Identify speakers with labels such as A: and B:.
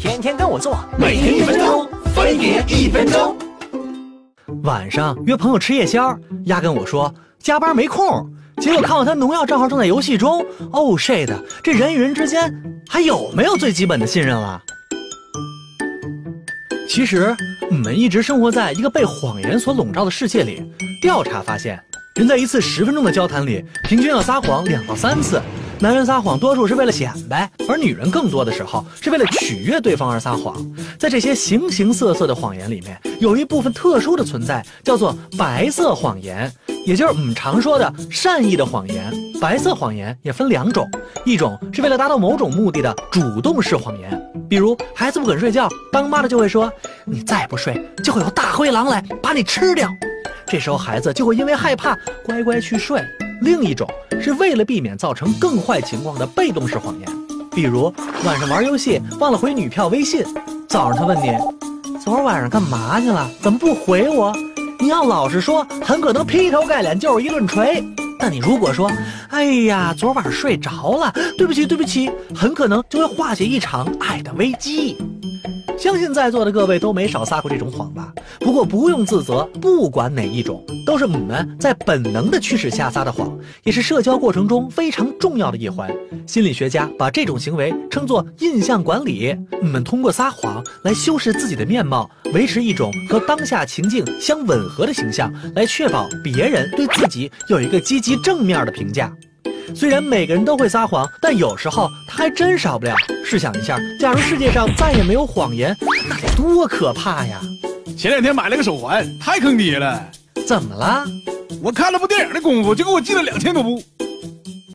A: 天天跟我做，
B: 每天一分钟，分别一分钟。
C: 晚上约朋友吃夜宵，丫跟我说加班没空，结果看到他农药账号正在游戏中。哦，shit！这人与人之间还有没有最基本的信任了？其实，我们一直生活在一个被谎言所笼罩的世界里。调查发现，人在一次十分钟的交谈里，平均要撒谎两到三次。男人撒谎多数是为了显摆，而女人更多的时候是为了取悦对方而撒谎。在这些形形色色的谎言里面，有一部分特殊的存在，叫做白色谎言，也就是我们常说的善意的谎言。白色谎言也分两种，一种是为了达到某种目的的主动式谎言，比如孩子不肯睡觉，当妈的就会说：“你再不睡，就会有大灰狼来把你吃掉。”这时候孩子就会因为害怕乖乖去睡。另一种是为了避免造成更坏情况的被动式谎言，比如晚上玩游戏忘了回女票微信，早上他问你昨儿晚上干嘛去了，怎么不回我？你要老实说，很可能劈头盖脸就是一顿锤。但你如果说，哎呀，昨晚睡着了，对不起对不起，很可能就会化解一场爱的危机。相信在座的各位都没少撒过这种谎吧？不过不用自责，不管哪一种，都是我们在本能的驱使下撒的谎，也是社交过程中非常重要的一环。心理学家把这种行为称作印象管理。我们通过撒谎来修饰自己的面貌，维持一种和当下情境相吻合的形象，来确保别人对自己有一个积极正面的评价。虽然每个人都会撒谎，但有时候他还真少不了。试想一下，假如世界上再也没有谎言，那得多可怕呀！
D: 前两天买了个手环，太坑爹了。
C: 怎么了？
D: 我看了部电影的功夫，就给我进了两千多部。